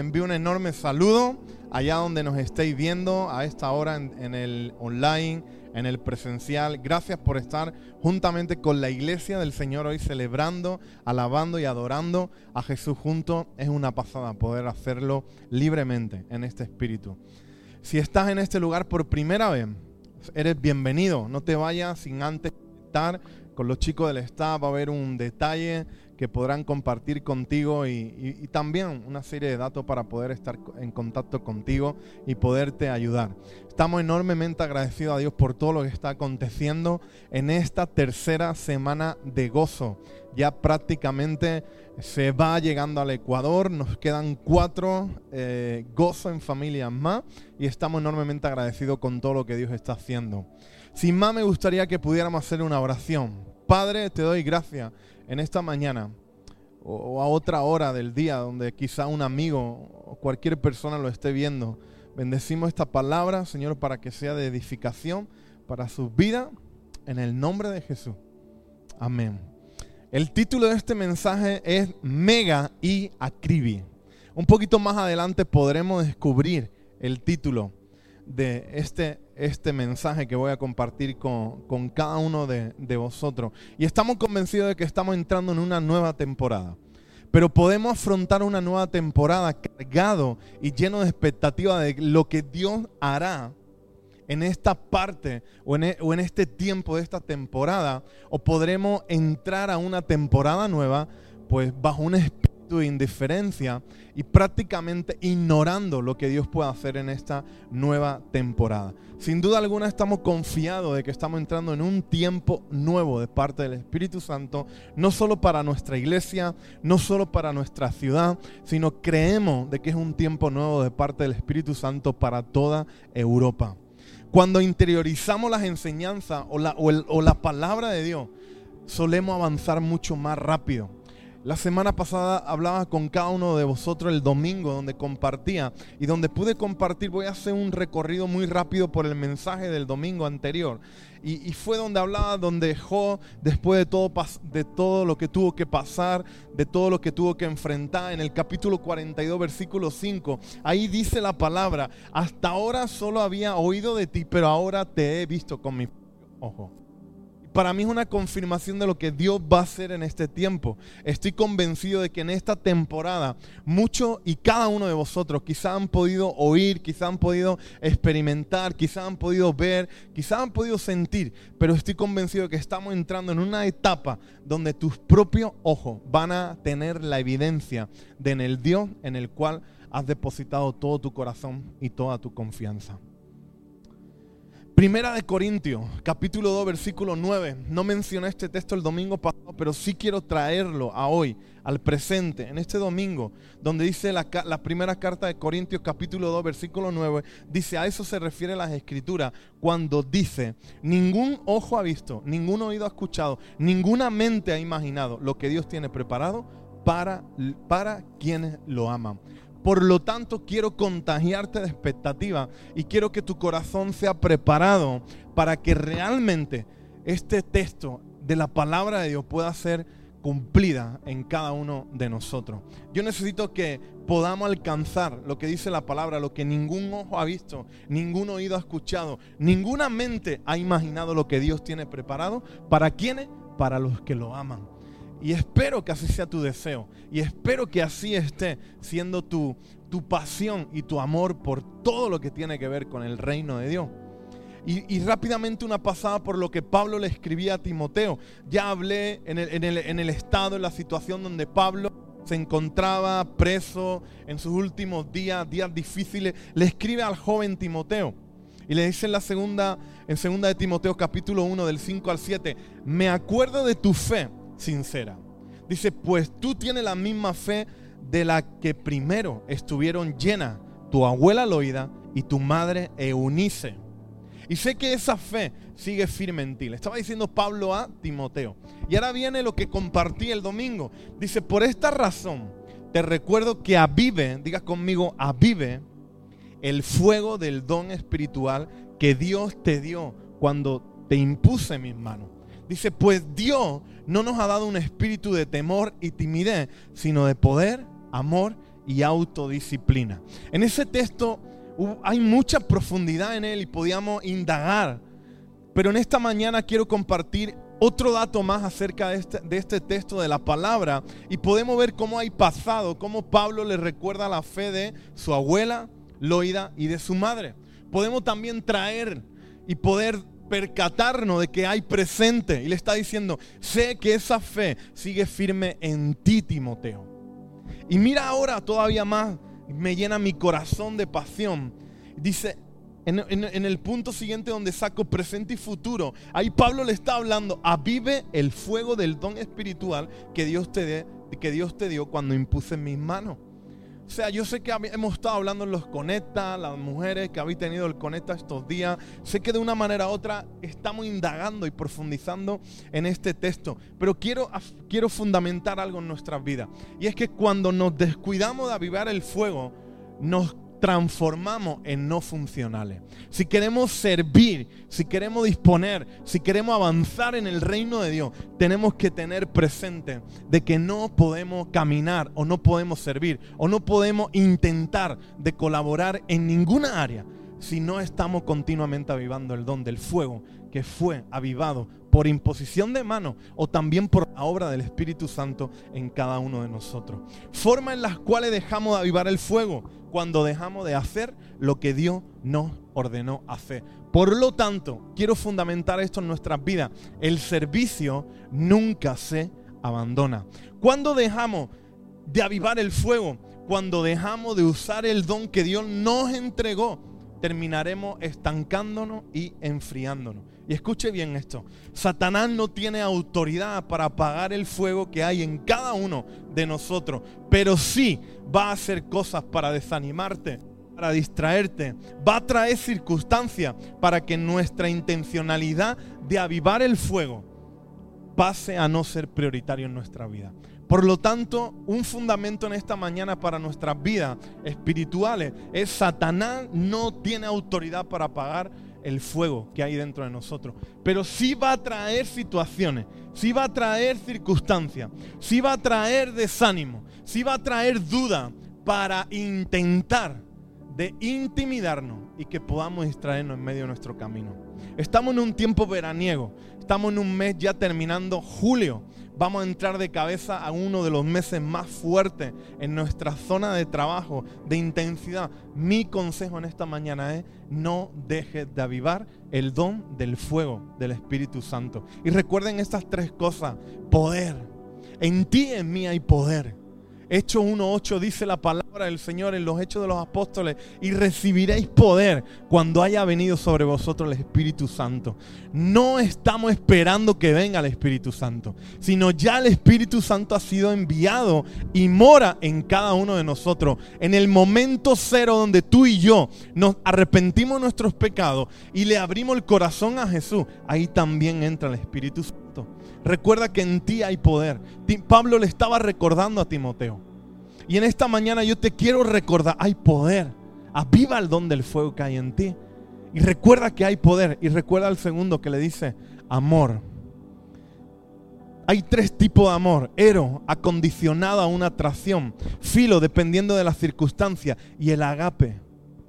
envío un enorme saludo allá donde nos estéis viendo a esta hora en, el online, en el presencial. Gracias por estar juntamente con la iglesia del Señor hoy celebrando, alabando y adorando a Jesús juntos. Es una pasada poder hacerlo libremente en este espíritu. Si estás en este lugar por primera vez, eres bienvenido. No te vayas sin antes estar con los chicos del staff. Va a haber un detalle que podrán compartir contigo y, también una serie de datos para poder estar en contacto contigo y poderte ayudar. Estamos enormemente agradecidos a Dios por todo lo que está aconteciendo en esta tercera semana de gozo. Ya prácticamente se va llegando al Ecuador, nos quedan cuatro eh, gozo en familia más y estamos enormemente agradecidos con todo lo que Dios está haciendo. Sin más me gustaría que pudiéramos hacer una oración. Padre, te doy gracias en esta mañana o a otra hora del día donde quizá un amigo o cualquier persona lo esté viendo. Bendecimos esta palabra, Señor, para que sea de edificación para su vida en el nombre de Jesús. Amén. El título de este mensaje es Mega y Acribi. Un poquito más adelante podremos descubrir el título de este este mensaje que voy a compartir con, cada uno de, de vosotros. Y estamos convencidos de que estamos entrando en una nueva temporada. Pero podemos afrontar una nueva temporada cargado y lleno de expectativa de lo que Dios hará en esta parte o en, e, o en, este tiempo de esta temporada, o podremos entrar a una temporada nueva, pues bajo un espíritu de indiferencia y prácticamente ignorando lo que Dios puede hacer en esta nueva temporada. Sin duda alguna estamos confiados de que estamos entrando en un tiempo nuevo de parte del Espíritu Santo, no solo para nuestra iglesia, no solo para nuestra ciudad, sino creemos de que es un tiempo nuevo de parte del Espíritu Santo para toda Europa. Cuando interiorizamos las enseñanzas o la, o la palabra de Dios, solemos avanzar mucho más rápido la semana pasada hablaba con cada uno de vosotros el domingo donde compartía y donde pude compartir, voy a hacer un recorrido muy rápido por el mensaje del domingo anterior. Y, fue donde hablaba, donde dejó, después de todo, de todo lo que tuvo que pasar, de todo lo que tuvo que enfrentar, en el capítulo 42, versículo 5, ahí dice la palabra, hasta ahora solo había oído de ti, pero ahora te he visto con mi ojo para mí es una confirmación de lo que Dios va a hacer en este tiempo. Estoy convencido de que en esta temporada muchos y cada uno de vosotros quizá han podido oír, quizá han podido experimentar, quizá han podido ver, quizá han podido sentir, pero estoy convencido de que estamos entrando en una etapa donde tus propios ojos van a tener la evidencia de en el Dios en el cual has depositado todo tu corazón y toda tu confianza. Primera de Corintios, capítulo 2, versículo 9. No mencioné este texto el domingo pasado, pero sí quiero traerlo a hoy, al presente, en este domingo, donde dice la, primera carta de Corintios, capítulo 2, versículo 9. Dice, a eso se refiere las escrituras, cuando dice, ningún ojo ha visto, ningún oído ha escuchado, ninguna mente ha imaginado lo que Dios tiene preparado para, para quienes lo aman. Por lo tanto, quiero contagiarte de expectativa y quiero que tu corazón sea preparado para que realmente este texto de la palabra de Dios pueda ser cumplida en cada uno de nosotros. Yo necesito que podamos alcanzar lo que dice la palabra, lo que ningún ojo ha visto, ningún oído ha escuchado, ninguna mente ha imaginado lo que Dios tiene preparado. ¿Para quiénes? Para los que lo aman. Y espero que así sea tu deseo. Y espero que así esté siendo tu, tu pasión y tu amor por todo lo que tiene que ver con el reino de Dios. Y, rápidamente una pasada por lo que Pablo le escribía a Timoteo. Ya hablé en el, en, el, en el estado, en la situación donde Pablo se encontraba preso en sus últimos días, días difíciles. Le escribe al joven Timoteo. Y le dice en la segunda, en segunda de Timoteo capítulo 1 del 5 al 7, me acuerdo de tu fe sincera. Dice, pues tú tienes la misma fe de la que primero estuvieron llenas tu abuela Loida y tu madre Eunice. Y sé que esa fe sigue firme en ti. Le estaba diciendo Pablo a Timoteo. Y ahora viene lo que compartí el domingo. Dice, por esta razón te recuerdo que avive, diga conmigo, avive el fuego del don espiritual que Dios te dio cuando te impuse mis manos. Dice, pues Dios no nos ha dado un espíritu de temor y timidez, sino de poder, amor y autodisciplina. En ese texto hay mucha profundidad en él y podíamos indagar, pero en esta mañana quiero compartir otro dato más acerca de este, de este, texto de la palabra y podemos ver cómo hay pasado, cómo Pablo le recuerda la fe de su abuela, Loida, y de su madre. Podemos también traer y poder percatarnos de que hay presente y le está diciendo, sé que esa fe sigue firme en ti, Timoteo. Y mira ahora todavía más, me llena mi corazón de pasión. Dice, en, el punto siguiente donde saco presente y futuro, ahí Pablo le está hablando, avive el fuego del don espiritual que Dios te, que Dios te dio cuando impuse mis manos. O sea, yo sé que hemos estado hablando en los Conecta, las mujeres que habéis tenido el Conecta estos días. Sé que de una manera u otra estamos indagando y profundizando en este texto. Pero quiero, quiero fundamentar algo en nuestras vidas. Y es que cuando nos descuidamos de avivar el fuego, nos transformamos en no funcionales. Si queremos servir, si queremos disponer, si queremos avanzar en el reino de Dios, tenemos que tener presente de que no podemos caminar o no podemos servir o no podemos intentar de colaborar en ninguna área si no estamos continuamente avivando el don del fuego que fue avivado por imposición de mano o también por la obra del Espíritu Santo en cada uno de nosotros. Forma en las cuales dejamos de avivar el fuego cuando dejamos de hacer lo que Dios nos ordenó hacer. Por lo tanto, quiero fundamentar esto en nuestras vidas. El servicio nunca se abandona. Cuando dejamos de avivar el fuego, cuando dejamos de usar el don que Dios nos entregó, terminaremos estancándonos y enfriándonos. Y escuche bien esto, Satanás no tiene autoridad para apagar el fuego que hay en cada uno de nosotros, pero sí va a hacer cosas para desanimarte, para distraerte, va a traer circunstancias para que nuestra intencionalidad de avivar el fuego pase a no ser prioritario en nuestra vida. Por lo tanto, un fundamento en esta mañana para nuestras vidas espirituales es Satanás no tiene autoridad para apagar el fuego que hay dentro de nosotros. Pero sí va a traer situaciones, sí va a traer circunstancias, sí va a traer desánimo, sí va a traer duda para intentar de intimidarnos y que podamos distraernos en medio de nuestro camino. Estamos en un tiempo veraniego, estamos en un mes ya terminando julio vamos a entrar de cabeza a uno de los meses más fuertes en nuestra zona de trabajo, de intensidad. Mi consejo en esta mañana es no dejes de avivar el don del fuego del Espíritu Santo. Y recuerden estas tres cosas. Poder. En ti en mí hay poder. Hechos 1.8 dice la palabra del Señor en los Hechos de los Apóstoles y recibiréis poder cuando haya venido sobre vosotros el Espíritu Santo. No estamos esperando que venga el Espíritu Santo, sino ya el Espíritu Santo ha sido enviado y mora en cada uno de nosotros. En el momento cero donde tú y yo nos arrepentimos nuestros pecados y le abrimos el corazón a Jesús, ahí también entra el Espíritu Santo. Recuerda que en ti hay poder. Pablo le estaba recordando a Timoteo. Y en esta mañana yo te quiero recordar, hay poder. Aviva el don del fuego que hay en ti. Y recuerda que hay poder. Y recuerda el segundo que le dice, amor. Hay tres tipos de amor. Ero, acondicionado a una atracción. Filo, dependiendo de las circunstancias. Y el agape.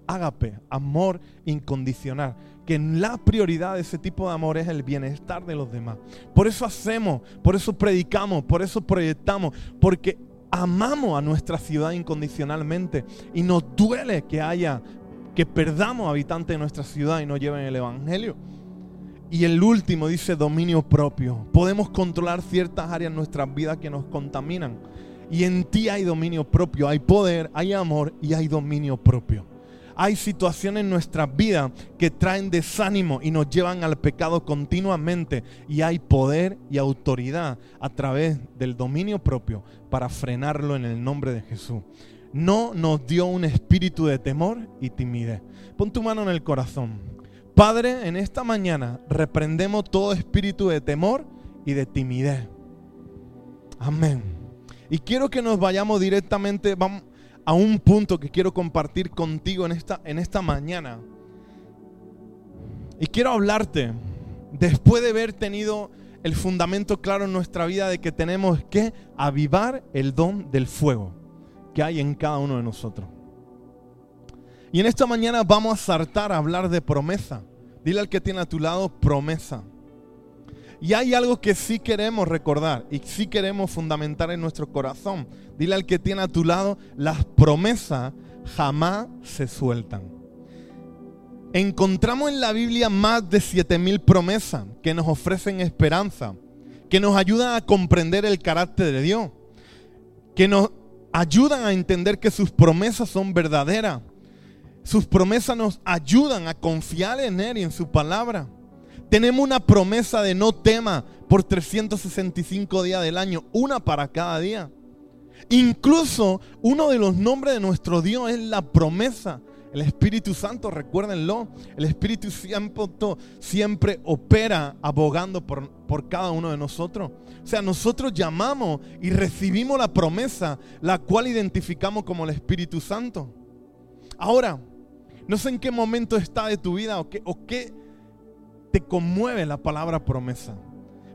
Agape, amor incondicional que la prioridad de ese tipo de amor es el bienestar de los demás. Por eso hacemos, por eso predicamos, por eso proyectamos, porque amamos a nuestra ciudad incondicionalmente y nos duele que haya, que perdamos habitantes de nuestra ciudad y no lleven el Evangelio. Y el último dice dominio propio. Podemos controlar ciertas áreas en nuestras vidas que nos contaminan. Y en ti hay dominio propio, hay poder, hay amor y hay dominio propio. Hay situaciones en nuestras vidas que traen desánimo y nos llevan al pecado continuamente. Y hay poder y autoridad a través del dominio propio para frenarlo en el nombre de Jesús. No nos dio un espíritu de temor y timidez. Pon tu mano en el corazón. Padre, en esta mañana reprendemos todo espíritu de temor y de timidez. Amén. Y quiero que nos vayamos directamente, vamos, a un punto que quiero compartir contigo en esta, en esta mañana. Y quiero hablarte, después de haber tenido el fundamento claro en nuestra vida de que tenemos que avivar el don del fuego que hay en cada uno de nosotros. Y en esta mañana vamos a saltar a hablar de promesa. Dile al que tiene a tu lado promesa. Y hay algo que sí queremos recordar y sí queremos fundamentar en nuestro corazón. Dile al que tiene a tu lado, las promesas jamás se sueltan. Encontramos en la Biblia más de 7000 promesas que nos ofrecen esperanza, que nos ayudan a comprender el carácter de Dios, que nos ayudan a entender que sus promesas son verdaderas. Sus promesas nos ayudan a confiar en Él y en su palabra. Tenemos una promesa de no tema por 365 días del año, una para cada día. Incluso uno de los nombres de nuestro Dios es la promesa. El Espíritu Santo, recuérdenlo, el Espíritu Santo siempre opera abogando por, por, cada uno de nosotros. O sea, nosotros llamamos y recibimos la promesa, la cual identificamos como el Espíritu Santo. Ahora, no sé en qué momento está de tu vida o qué te conmueve la palabra promesa.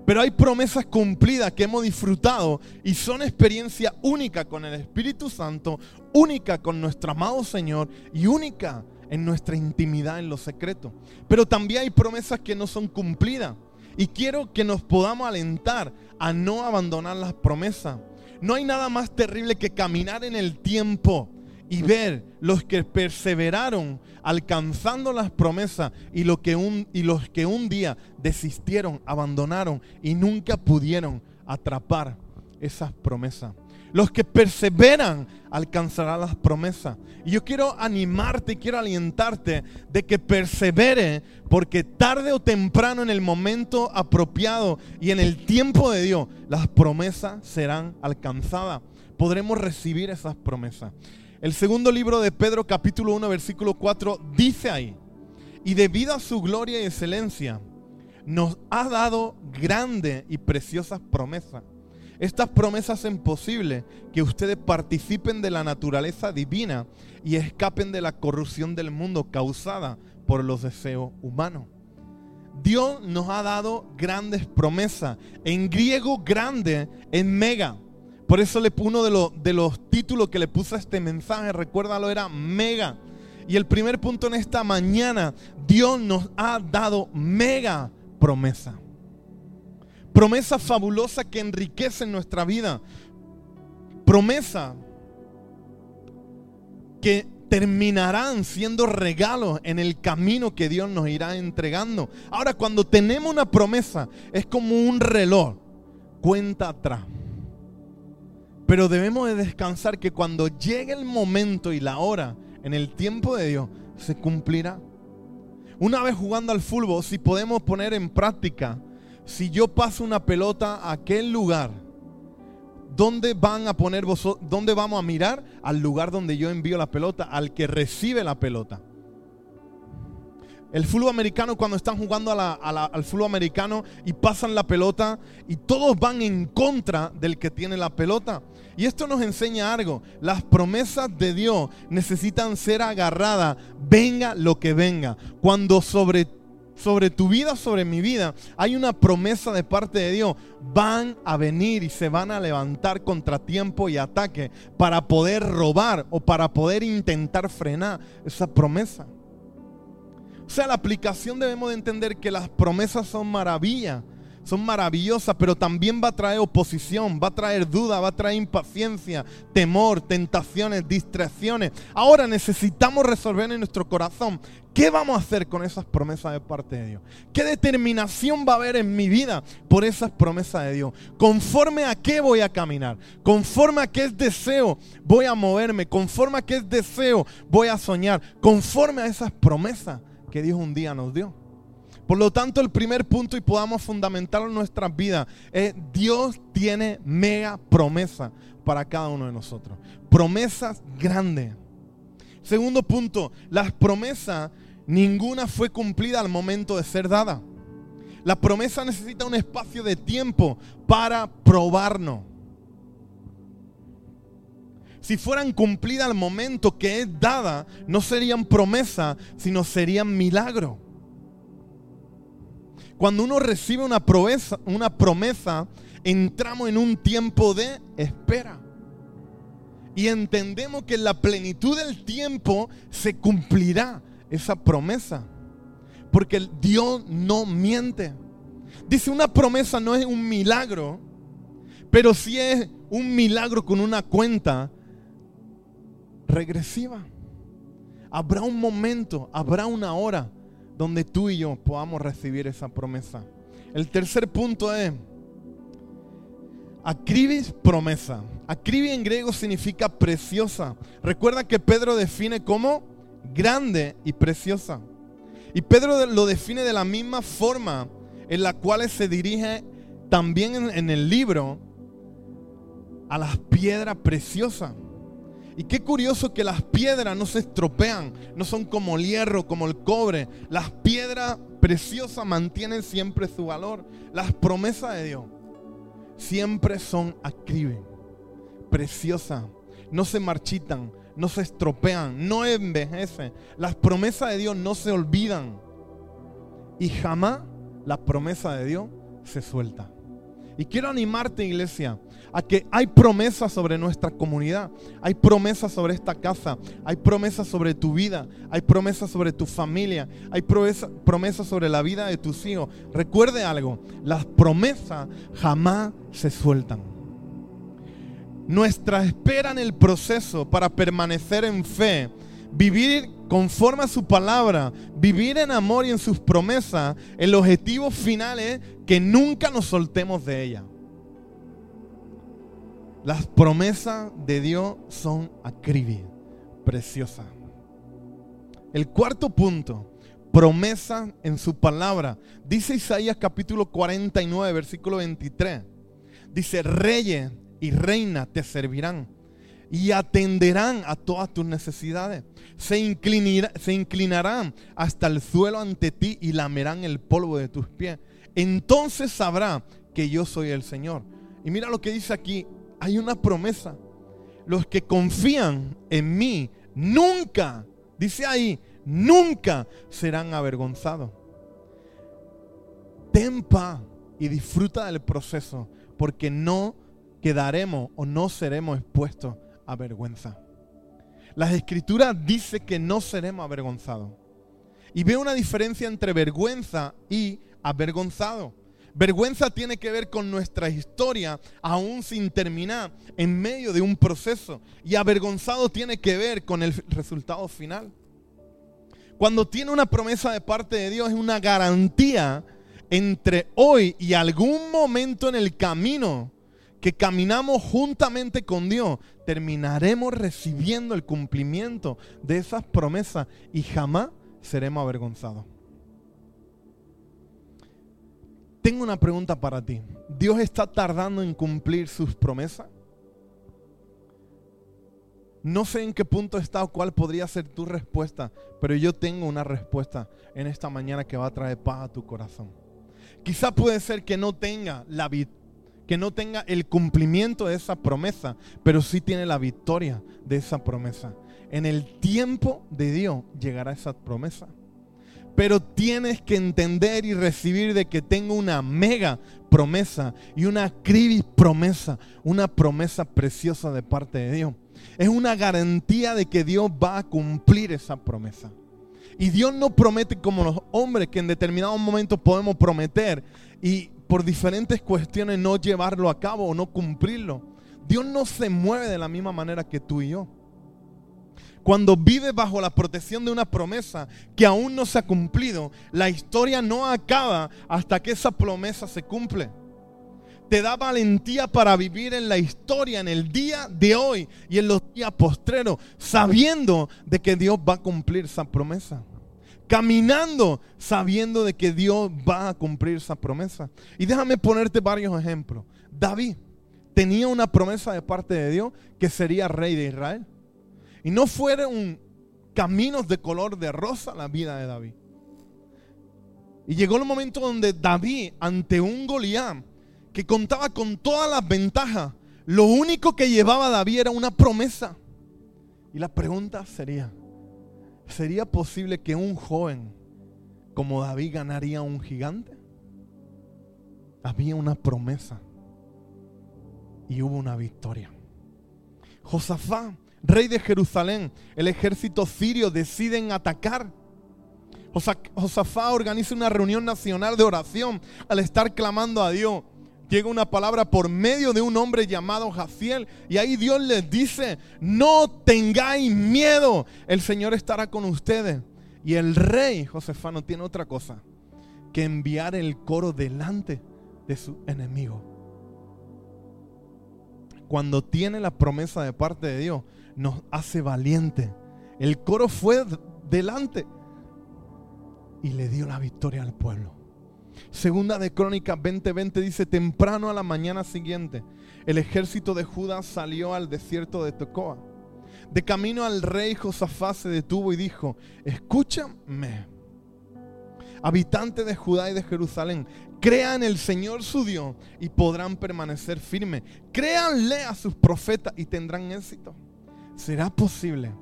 Pero hay promesas cumplidas que hemos disfrutado y son experiencia única con el Espíritu Santo, única con nuestro amado Señor y única en nuestra intimidad en lo secreto. Pero también hay promesas que no son cumplidas. Y quiero que nos podamos alentar a no abandonar las promesas. No hay nada más terrible que caminar en el tiempo y ver los que perseveraron alcanzando las promesas y, lo que un, y los que un día desistieron, abandonaron y nunca pudieron atrapar esas promesas. Los que perseveran alcanzarán las promesas. Y yo quiero animarte quiero alentarte de que persevere porque tarde o temprano en el momento apropiado y en el tiempo de Dios, las promesas serán alcanzadas. Podremos recibir esas promesas. El segundo libro de Pedro capítulo 1 versículo 4 dice ahí, y debido a su gloria y excelencia, nos ha dado grandes y preciosas promesas. Estas promesas hacen posible que ustedes participen de la naturaleza divina y escapen de la corrupción del mundo causada por los deseos humanos. Dios nos ha dado grandes promesas. En griego grande, en mega. Por eso uno de, de los títulos que le puse a este mensaje, recuérdalo, era mega. Y el primer punto en esta mañana, Dios nos ha dado mega promesa. Promesa fabulosa que enriquece nuestra vida. Promesa que terminarán siendo regalos en el camino que Dios nos irá entregando. Ahora, cuando tenemos una promesa, es como un reloj. Cuenta atrás. Pero debemos de descansar que cuando llegue el momento y la hora, en el tiempo de Dios, se cumplirá. Una vez jugando al fútbol, si podemos poner en práctica, si yo paso una pelota a aquel lugar, ¿dónde van a poner vosotros, dónde vamos a mirar? Al lugar donde yo envío la pelota, al que recibe la pelota. El fútbol americano, cuando están jugando al fútbol americano y pasan la pelota y todos van en contra del que tiene la pelota. Y esto nos enseña algo. Las promesas de Dios necesitan ser agarradas, venga lo que venga. Cuando sobre, sobre tu vida, sobre mi vida, hay una promesa de parte de Dios, van a venir y se van a levantar contratiempo y ataque para poder robar o para poder intentar frenar esa promesa. O sea, la aplicación debemos de entender que las promesas son maravillas, son maravillosas, pero también va a traer oposición, va a traer duda, va a traer impaciencia, temor, tentaciones, distracciones. Ahora necesitamos resolver en nuestro corazón qué vamos a hacer con esas promesas de parte de Dios. ¿Qué determinación va a haber en mi vida por esas promesas de Dios? ¿Conforme a qué voy a caminar? ¿Conforme a qué es deseo voy a moverme? ¿Conforme a qué es deseo voy a soñar? ¿Conforme a esas promesas? Que Dios un día nos dio. Por lo tanto, el primer punto y podamos fundamentar en nuestras vidas es Dios tiene mega promesa para cada uno de nosotros. Promesas grandes. Segundo punto, las promesas, ninguna fue cumplida al momento de ser dada. La promesa necesita un espacio de tiempo para probarnos si fueran cumplidas al momento que es dada, no serían promesa, sino serían milagro. Cuando uno recibe una promesa, una promesa, entramos en un tiempo de espera. Y entendemos que en la plenitud del tiempo se cumplirá esa promesa. Porque Dios no miente. Dice, una promesa no es un milagro, pero sí es un milagro con una cuenta regresiva. Habrá un momento, habrá una hora donde tú y yo podamos recibir esa promesa. El tercer punto es, acribis promesa. Acribi en griego significa preciosa. Recuerda que Pedro define como grande y preciosa. Y Pedro lo define de la misma forma en la cual se dirige también en, en el libro a las piedras preciosas. Y qué curioso que las piedras no se estropean, no son como el hierro, como el cobre. Las piedras preciosas mantienen siempre su valor. Las promesas de Dios siempre son acribe, preciosas, no se marchitan, no se estropean, no envejecen. Las promesas de Dios no se olvidan. Y jamás la promesa de Dios se suelta. Y quiero animarte, iglesia, a que hay promesas sobre nuestra comunidad, hay promesas sobre esta casa, hay promesas sobre tu vida, hay promesas sobre tu familia, hay promesas sobre la vida de tus hijos. Recuerde algo, las promesas jamás se sueltan. Nuestra espera en el proceso para permanecer en fe, vivir conforme a su palabra, vivir en amor y en sus promesas, el objetivo final es que nunca nos soltemos de ella. Las promesas de Dios son acribia, preciosas. El cuarto punto, promesa en su palabra. Dice Isaías capítulo 49, versículo 23. Dice, reyes y reinas te servirán y atenderán a todas tus necesidades. Se inclinarán hasta el suelo ante ti y lamerán el polvo de tus pies. Entonces sabrá que yo soy el Señor. Y mira lo que dice aquí, hay una promesa. Los que confían en mí nunca, dice ahí, nunca serán avergonzados. Ten paz y disfruta del proceso, porque no quedaremos o no seremos expuestos a vergüenza. Las escrituras dice que no seremos avergonzados. Y veo una diferencia entre vergüenza y avergonzado. Vergüenza tiene que ver con nuestra historia aún sin terminar, en medio de un proceso. Y avergonzado tiene que ver con el resultado final. Cuando tiene una promesa de parte de Dios es una garantía entre hoy y algún momento en el camino que caminamos juntamente con Dios, terminaremos recibiendo el cumplimiento de esas promesas y jamás seremos avergonzados. Tengo una pregunta para ti. ¿Dios está tardando en cumplir sus promesas? No sé en qué punto está o cuál podría ser tu respuesta, pero yo tengo una respuesta en esta mañana que va a traer paz a tu corazón. Quizá puede ser que no tenga la que no tenga el cumplimiento de esa promesa, pero sí tiene la victoria de esa promesa. En el tiempo de Dios llegará esa promesa. Pero tienes que entender y recibir de que tengo una mega promesa y una crisis promesa, una promesa preciosa de parte de Dios. Es una garantía de que Dios va a cumplir esa promesa. Y Dios no promete como los hombres que en determinados momentos podemos prometer y por diferentes cuestiones no llevarlo a cabo o no cumplirlo. Dios no se mueve de la misma manera que tú y yo. Cuando vives bajo la protección de una promesa que aún no se ha cumplido, la historia no acaba hasta que esa promesa se cumple. Te da valentía para vivir en la historia, en el día de hoy y en los días postreros, sabiendo de que Dios va a cumplir esa promesa. Caminando sabiendo de que Dios va a cumplir esa promesa. Y déjame ponerte varios ejemplos. David tenía una promesa de parte de Dios que sería rey de Israel. Y no fueron caminos de color de rosa la vida de David. Y llegó el momento donde David, ante un Goliat que contaba con todas las ventajas, lo único que llevaba David era una promesa. Y la pregunta sería, ¿sería posible que un joven como David ganaría a un gigante? Había una promesa y hubo una victoria. Josafá, rey de Jerusalén, el ejército sirio deciden atacar. Josafá organiza una reunión nacional de oración al estar clamando a Dios. Llega una palabra por medio de un hombre llamado Jaciel y ahí Dios les dice, no tengáis miedo, el Señor estará con ustedes. Y el rey Josafá no tiene otra cosa que enviar el coro delante de su enemigo. Cuando tiene la promesa de parte de Dios, nos hace valiente. El coro fue delante y le dio la victoria al pueblo. Segunda de Crónicas 20:20 dice, temprano a la mañana siguiente, el ejército de Judá salió al desierto de Tecoa. De camino al rey Josafá se detuvo y dijo, escúchame, habitante de Judá y de Jerusalén, crean el Señor su Dios y podrán permanecer firmes. Créanle a sus profetas y tendrán éxito. ¿Será posible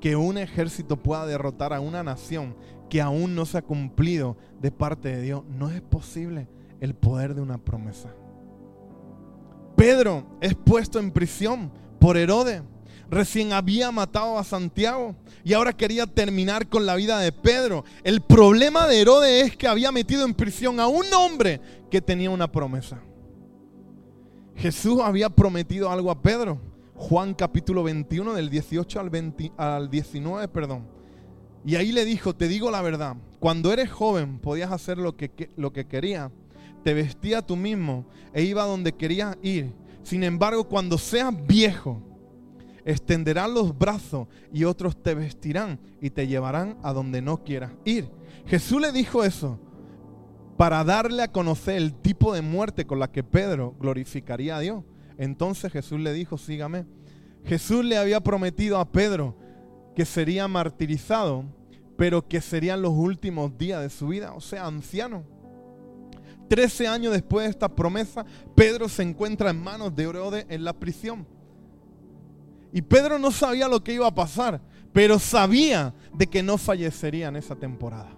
que un ejército pueda derrotar a una nación que aún no se ha cumplido de parte de Dios? No es posible el poder de una promesa. Pedro es puesto en prisión por Herodes. Recién había matado a Santiago y ahora quería terminar con la vida de Pedro. El problema de Herodes es que había metido en prisión a un hombre que tenía una promesa. Jesús había prometido algo a Pedro Juan capítulo 21 del 18 al, al 19, perdón. Y ahí le dijo, te digo la verdad, cuando eres joven podías hacer lo que, lo que querías, te vestía tú mismo e iba donde querías ir. Sin embargo, cuando seas viejo, extenderás los brazos y otros te vestirán y te llevarán a donde no quieras ir. Jesús le dijo eso para darle a conocer el tipo de muerte con la que Pedro glorificaría a Dios. Entonces Jesús le dijo, sígame. Jesús le había prometido a Pedro que sería martirizado, pero que serían los últimos días de su vida, o sea, anciano. Trece años después de esta promesa, Pedro se encuentra en manos de Herodes en la prisión. Y Pedro no sabía lo que iba a pasar, pero sabía de que no fallecería en esa temporada.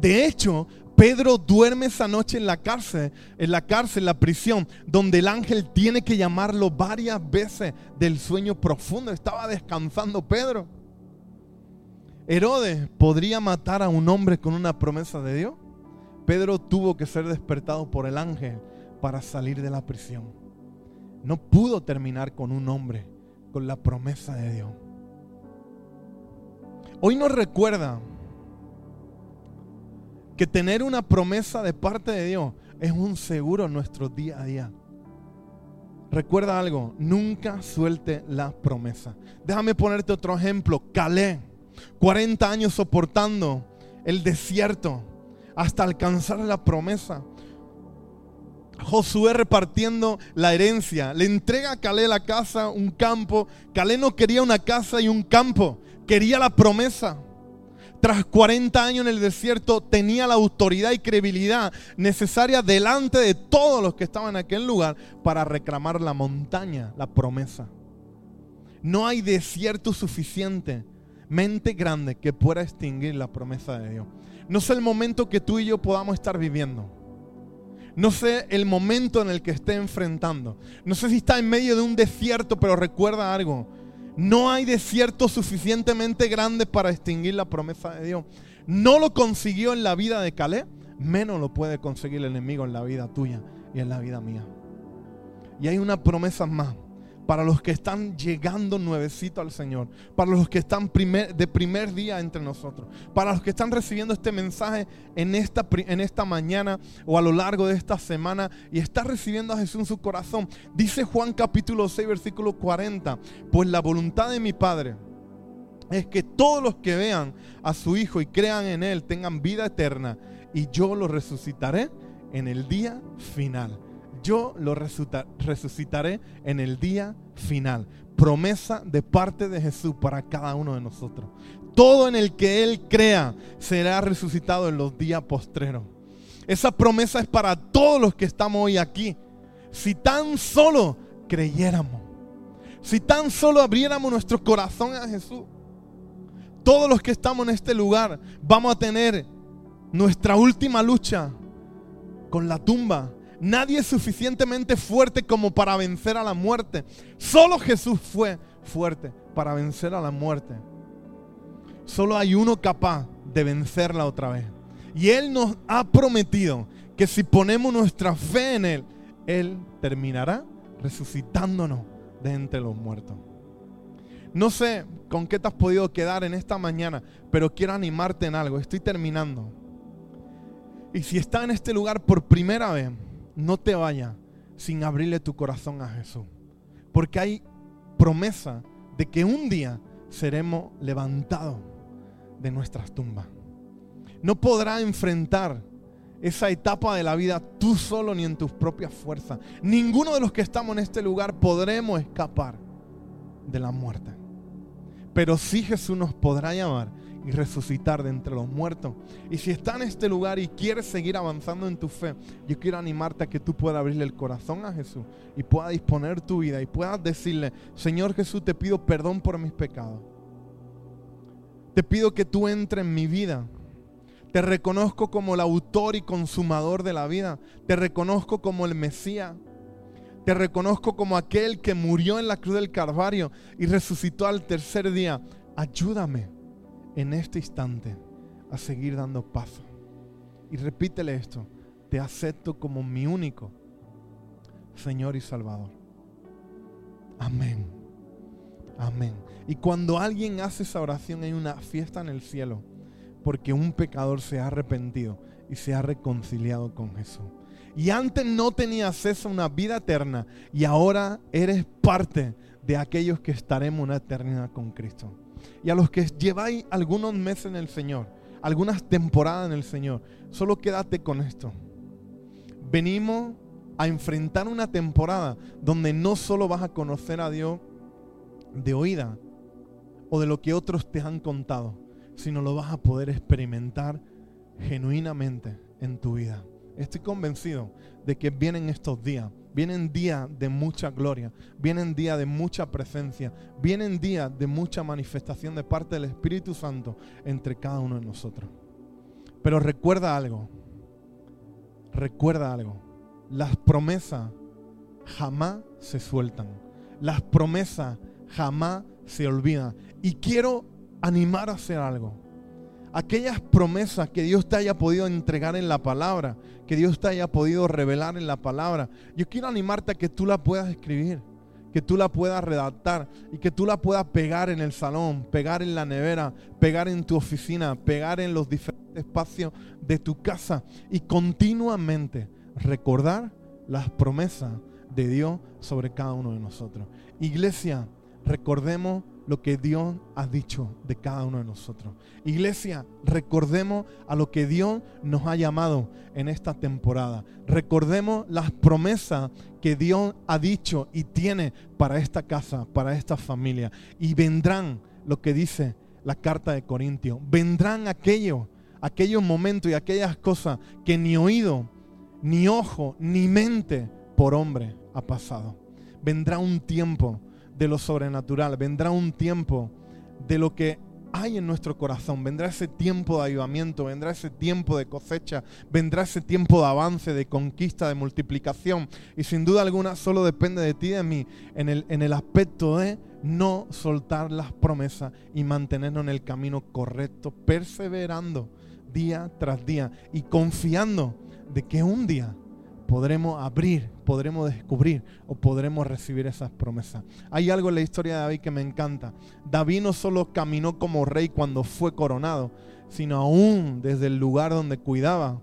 De hecho, Pedro duerme esa noche en la cárcel, en la cárcel, la prisión, donde el ángel tiene que llamarlo varias veces del sueño profundo. Estaba descansando Pedro. Herodes podría matar a un hombre con una promesa de Dios. Pedro tuvo que ser despertado por el ángel para salir de la prisión. No pudo terminar con un hombre con la promesa de Dios. Hoy nos recuerda que tener una promesa de parte de Dios es un seguro en nuestro día a día. Recuerda algo, nunca suelte la promesa. Déjame ponerte otro ejemplo. Calé, 40 años soportando el desierto hasta alcanzar la promesa. Josué repartiendo la herencia. Le entrega a Calé la casa, un campo. Calé no quería una casa y un campo, quería la promesa tras 40 años en el desierto, tenía la autoridad y credibilidad necesaria delante de todos los que estaban en aquel lugar para reclamar la montaña, la promesa. No hay desierto suficientemente grande que pueda extinguir la promesa de Dios. No sé el momento que tú y yo podamos estar viviendo. No sé el momento en el que esté enfrentando. No sé si está en medio de un desierto, pero recuerda algo no hay desierto suficientemente grande para extinguir la promesa de Dios. No lo consiguió en la vida de Caleb, menos lo puede conseguir el enemigo en la vida tuya y en la vida mía. Y hay una promesa más para los que están llegando nuevecito al Señor, para los que están de primer día entre nosotros, para los que están recibiendo este mensaje en esta, en esta mañana o a lo largo de esta semana y están recibiendo a Jesús en su corazón. Dice Juan capítulo 6, versículo 40, pues la voluntad de mi Padre es que todos los que vean a su Hijo y crean en Él tengan vida eterna y yo los resucitaré en el día final yo lo resucitaré en el día final. Promesa de parte de Jesús para cada uno de nosotros. Todo en el que Él crea será resucitado en los días postreros. Esa promesa es para todos los que estamos hoy aquí. Si tan solo creyéramos, si tan solo abriéramos nuestro corazón a Jesús, todos los que estamos en este lugar vamos a tener nuestra última lucha con la tumba Nadie es suficientemente fuerte como para vencer a la muerte. Solo Jesús fue fuerte para vencer a la muerte. Solo hay uno capaz de vencerla otra vez. Y Él nos ha prometido que si ponemos nuestra fe en Él, Él terminará resucitándonos de entre los muertos. No sé con qué te has podido quedar en esta mañana, pero quiero animarte en algo. Estoy terminando. Y si estás en este lugar por primera vez, no te vayas sin abrirle tu corazón a Jesús. Porque hay promesa de que un día seremos levantados de nuestras tumbas. No podrás enfrentar esa etapa de la vida tú solo ni en tus propias fuerzas. Ninguno de los que estamos en este lugar podremos escapar de la muerte. Pero sí Jesús nos podrá llamar y resucitar de entre los muertos. Y si está en este lugar y quieres seguir avanzando en tu fe, yo quiero animarte a que tú puedas abrirle el corazón a Jesús y puedas disponer tu vida y puedas decirle, Señor Jesús, te pido perdón por mis pecados. Te pido que tú entres en mi vida. Te reconozco como el autor y consumador de la vida. Te reconozco como el Mesías. Te reconozco como aquel que murió en la cruz del Calvario y resucitó al tercer día. Ayúdame en este instante a seguir dando paso. Y repítele esto, te acepto como mi único Señor y Salvador. Amén. Amén. Y cuando alguien hace esa oración hay una fiesta en el cielo, porque un pecador se ha arrepentido y se ha reconciliado con Jesús. Y antes no tenías acceso a una vida eterna y ahora eres parte de aquellos que estaremos una eternidad con Cristo. Y a los que lleváis algunos meses en el Señor, algunas temporadas en el Señor, solo quédate con esto. Venimos a enfrentar una temporada donde no solo vas a conocer a Dios de oída o de lo que otros te han contado, sino lo vas a poder experimentar genuinamente en tu vida. Estoy convencido de que vienen estos días Vienen días de mucha gloria, vienen días de mucha presencia, vienen días de mucha manifestación de parte del Espíritu Santo entre cada uno de nosotros. Pero recuerda algo, recuerda algo, las promesas jamás se sueltan, las promesas jamás se olvidan. Y quiero animar a hacer algo aquellas promesas que Dios te haya podido entregar en la palabra, que Dios te haya podido revelar en la palabra. Yo quiero animarte a que tú la puedas escribir, que tú la puedas redactar y que tú la puedas pegar en el salón, pegar en la nevera, pegar en tu oficina, pegar en los diferentes espacios de tu casa y continuamente recordar las promesas de Dios sobre cada uno de nosotros. Iglesia, recordemos lo que Dios ha dicho de cada uno de nosotros. Iglesia, recordemos a lo que Dios nos ha llamado en esta temporada. Recordemos las promesas que Dios ha dicho y tiene para esta casa, para esta familia. Y vendrán lo que dice la carta de Corintios. Vendrán aquellos, aquellos momentos y aquellas cosas que ni oído, ni ojo, ni mente por hombre ha pasado. Vendrá un tiempo de lo sobrenatural, vendrá un tiempo de lo que hay en nuestro corazón, vendrá ese tiempo de avivamiento, vendrá ese tiempo de cosecha, vendrá ese tiempo de avance, de conquista, de multiplicación. Y sin duda alguna solo depende de ti y de mí en el, en el aspecto de no soltar las promesas y mantenernos en el camino correcto, perseverando día tras día y confiando de que un día podremos abrir, podremos descubrir o podremos recibir esas promesas. Hay algo en la historia de David que me encanta. David no solo caminó como rey cuando fue coronado, sino aún desde el lugar donde cuidaba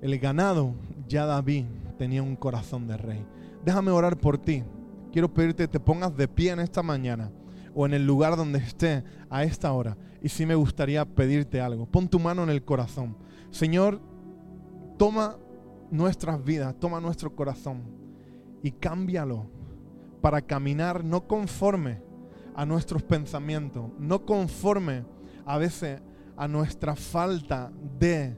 el ganado, ya David tenía un corazón de rey. Déjame orar por ti. Quiero pedirte que te pongas de pie en esta mañana o en el lugar donde esté a esta hora. Y sí me gustaría pedirte algo. Pon tu mano en el corazón. Señor, toma nuestras vidas, toma nuestro corazón y cámbialo para caminar no conforme a nuestros pensamientos, no conforme a veces a nuestra falta de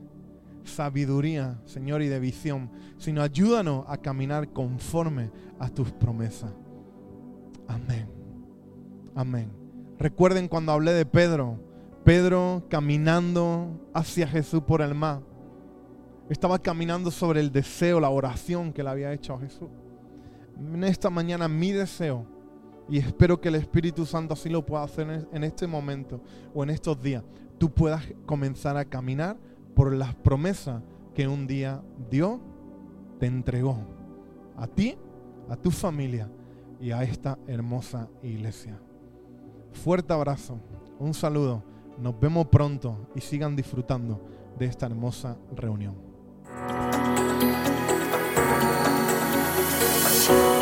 sabiduría, Señor, y de visión, sino ayúdanos a caminar conforme a tus promesas. Amén. Amén. Recuerden cuando hablé de Pedro, Pedro caminando hacia Jesús por el mar estaba caminando sobre el deseo, la oración que le había hecho a Jesús. En esta mañana mi deseo, y espero que el Espíritu Santo así lo pueda hacer en este momento o en estos días, tú puedas comenzar a caminar por las promesas que un día Dios te entregó a ti, a tu familia y a esta hermosa iglesia. Fuerte abrazo, un saludo, nos vemos pronto y sigan disfrutando de esta hermosa reunión. Thank you.